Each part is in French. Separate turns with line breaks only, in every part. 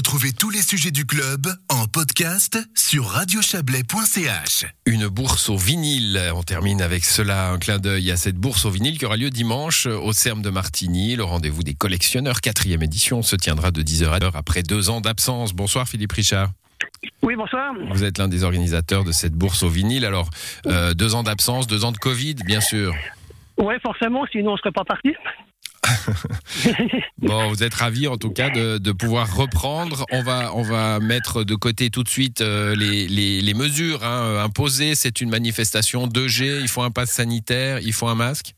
Retrouvez tous les sujets du club en podcast sur radiochablais.ch.
Une bourse au vinyle. On termine avec cela, un clin d'œil à cette bourse au vinyle qui aura lieu dimanche au CERM de Martigny. Le rendez-vous des collectionneurs, quatrième édition, se tiendra de 10h à l'heure après deux ans d'absence. Bonsoir Philippe Richard.
Oui, bonsoir.
Vous êtes l'un des organisateurs de cette bourse au vinyle. Alors, euh, deux ans d'absence, deux ans de Covid, bien sûr.
Oui, forcément, sinon on ne serait pas parti.
bon, vous êtes ravi en tout cas de, de, pouvoir reprendre. On va, on va mettre de côté tout de suite euh, les, les, les, mesures hein, imposées. C'est une manifestation 2G. Il faut un pass sanitaire, il faut un masque.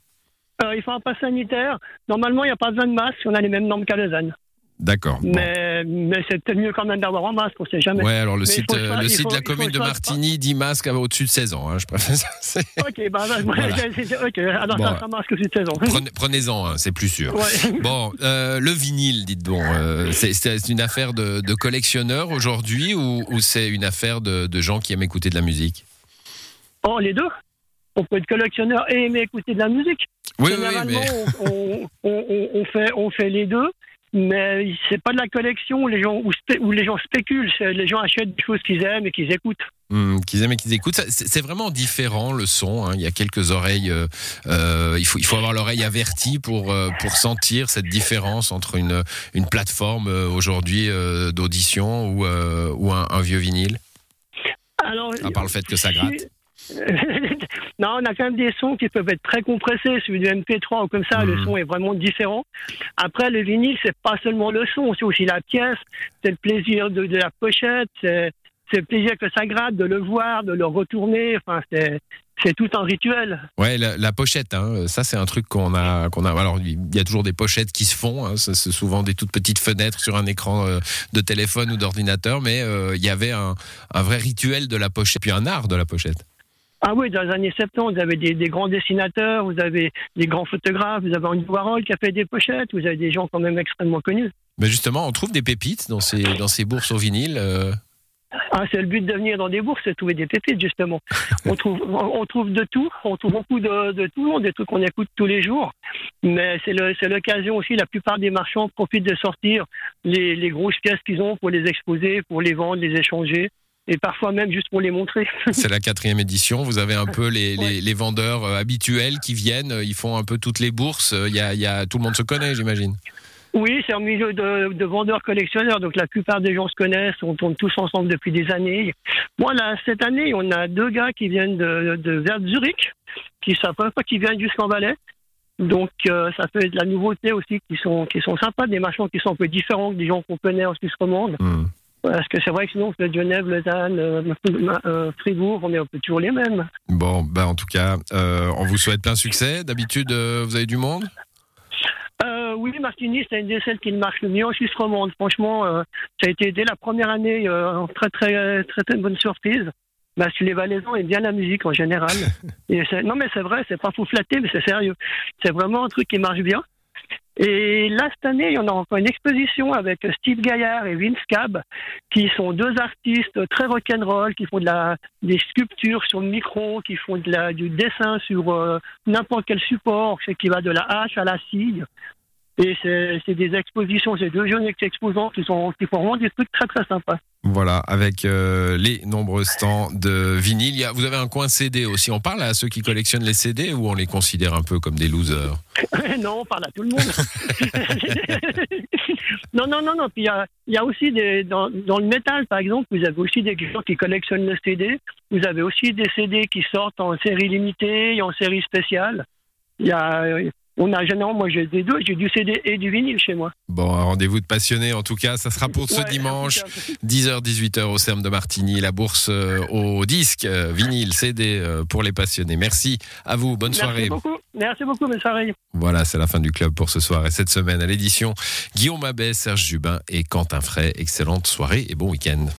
Euh, il faut un pass sanitaire. Normalement, il n'y a pas besoin de masque. On a les mêmes normes qu'à Lausanne.
D'accord.
Mais, mais c'est peut-être mieux quand même d'avoir un masque, on sait jamais.
Ouais, alors le site, euh, le site de la commune de Martigny dit masque au-dessus de 16 ans, hein, je préfère ça.
Ok, bah, bah voilà. alors bon, ça, masque au-dessus de 16 ans.
Prenez, prenez-en, hein, c'est plus sûr. Ouais. Bon, euh, le vinyle, dites donc, euh, c'est une affaire de, de collectionneurs aujourd'hui ou, ou c'est une affaire de, de gens qui aiment écouter de la musique?
Oh, les deux on peut être collectionneur et aimer écouter de la musique.
Oui,
Généralement,
oui, mais...
on, on, on, fait, on fait les deux mais c'est pas de la collection où les gens, où, les gens spéculent, les gens achètent des choses qu'ils aiment et qu'ils écoutent.
Mmh, qu'ils aiment et qu'ils écoutent. C'est vraiment différent le son. Hein. Il y a quelques oreilles. Euh, euh, il, faut, il faut avoir l'oreille avertie pour, euh, pour sentir cette différence entre une, une plateforme euh, aujourd'hui d'audition ou, ou un, un, vieux vinyle.
Alors,
à part le fait que ça gratte.
non, on a quand même des sons qui peuvent être très compressés. Celui du MP3 ou comme ça, mmh. le son est vraiment différent. Après, le vinyle, c'est pas seulement le son, c'est aussi la pièce, c'est le plaisir de, de la pochette, c'est le plaisir que ça gratte, de le voir, de le retourner. Enfin, c'est c'est tout un rituel.
Ouais, la, la pochette, hein, ça c'est un truc qu'on a, qu'on a. Alors il y a toujours des pochettes qui se font. Hein, c'est souvent des toutes petites fenêtres sur un écran euh, de téléphone ou d'ordinateur, mais euh, il y avait un, un vrai rituel de la pochette, puis un art de la pochette.
Ah oui, dans les années 70, vous avez des, des, grands dessinateurs, vous avez des grands photographes, vous avez Andy Warhol qui a fait des pochettes, vous avez des gens quand même extrêmement connus.
Mais justement, on trouve des pépites dans ces, dans ces bourses au vinyle. Euh...
Ah, c'est le but de venir dans des bourses, c'est de trouver des pépites, justement. on, trouve, on trouve de tout, on trouve beaucoup de, de tout le monde, des trucs qu'on écoute tous les jours. Mais c'est l'occasion aussi, la plupart des marchands profitent de sortir les, les grosses pièces qu'ils ont pour les exposer, pour les vendre, les échanger et parfois même juste pour les montrer.
C'est la quatrième édition. Vous avez un peu les, les, les vendeurs euh, habituels qui viennent. Ils font un peu toutes les bourses. Il y a, il y a tout le monde se connaît, j'imagine.
Oui, c'est un milieu de, de vendeurs collectionneurs, donc la plupart des gens se connaissent, on tourne tous ensemble depuis des années. Moi, là, cette année, on a deux gars qui viennent de, de vers Zurich, qui savent pas qui viennent jusqu'en Valais. Donc euh, ça fait de la nouveauté aussi, qui sont qui sont sympas, des marchands qui sont un peu différents que des gens qu'on connaît en Suisse romande.
Mmh.
Parce que c'est vrai que sinon, on fait Genève, Lausanne, euh, Fribourg, on est un peu toujours les mêmes.
Bon, bah en tout cas, euh, on vous souhaite plein succès. D'habitude, euh, vous avez du monde?
Euh, Oui, Martigny, c'est une des celles qui marche le mieux en Suisse romande. Franchement, euh, ça a été dès la première année euh, très, très, très, très bonne surprise. Bah, sur les Valaisans et bien la musique en général. et non, mais c'est vrai, c'est pas fou flatter, mais c'est sérieux. C'est vraiment un truc qui marche bien. Et là, cette année, en a encore une exposition avec Steve Gaillard et Vince Cab, qui sont deux artistes très rock'n'roll, qui font des sculptures sur le micro, qui font du dessin sur euh, n'importe quel support, qui va de la hache à la scie. Et c'est des expositions, c'est deux jeunes exposants qui, sont, qui font vraiment des trucs très très sympas.
Voilà, avec euh, les nombreux stands de vinyle. Il y a, vous avez un coin CD aussi. On parle à ceux qui collectionnent les CD ou on les considère un peu comme des losers?
Non, on parle à tout le monde. non, non, non, non. Puis il y a, il y a aussi des, dans, dans, le métal, par exemple, vous avez aussi des gens qui collectionnent le CD. Vous avez aussi des CD qui sortent en série limitée et en série spéciale. Il y a, on a généralement, moi j'ai des deux, j'ai du CD et du vinyle chez moi.
Bon, un rendez-vous de passionnés en tout cas, ça sera pour ce
Ouais,
dimanche,
en tout
10h-18h au CERM de Martigny, la bourse euh, au disque, euh, vinyle, CD euh, pour les passionnés. Merci à vous, bonne soirée.
Merci beaucoup. Merci beaucoup, bonne soirée.
Voilà, c'est la fin du club pour ce soir et cette semaine à l'édition. Guillaume Abbé, Serge Jubin et Quentin Fray. Excellente soirée et bon week-end.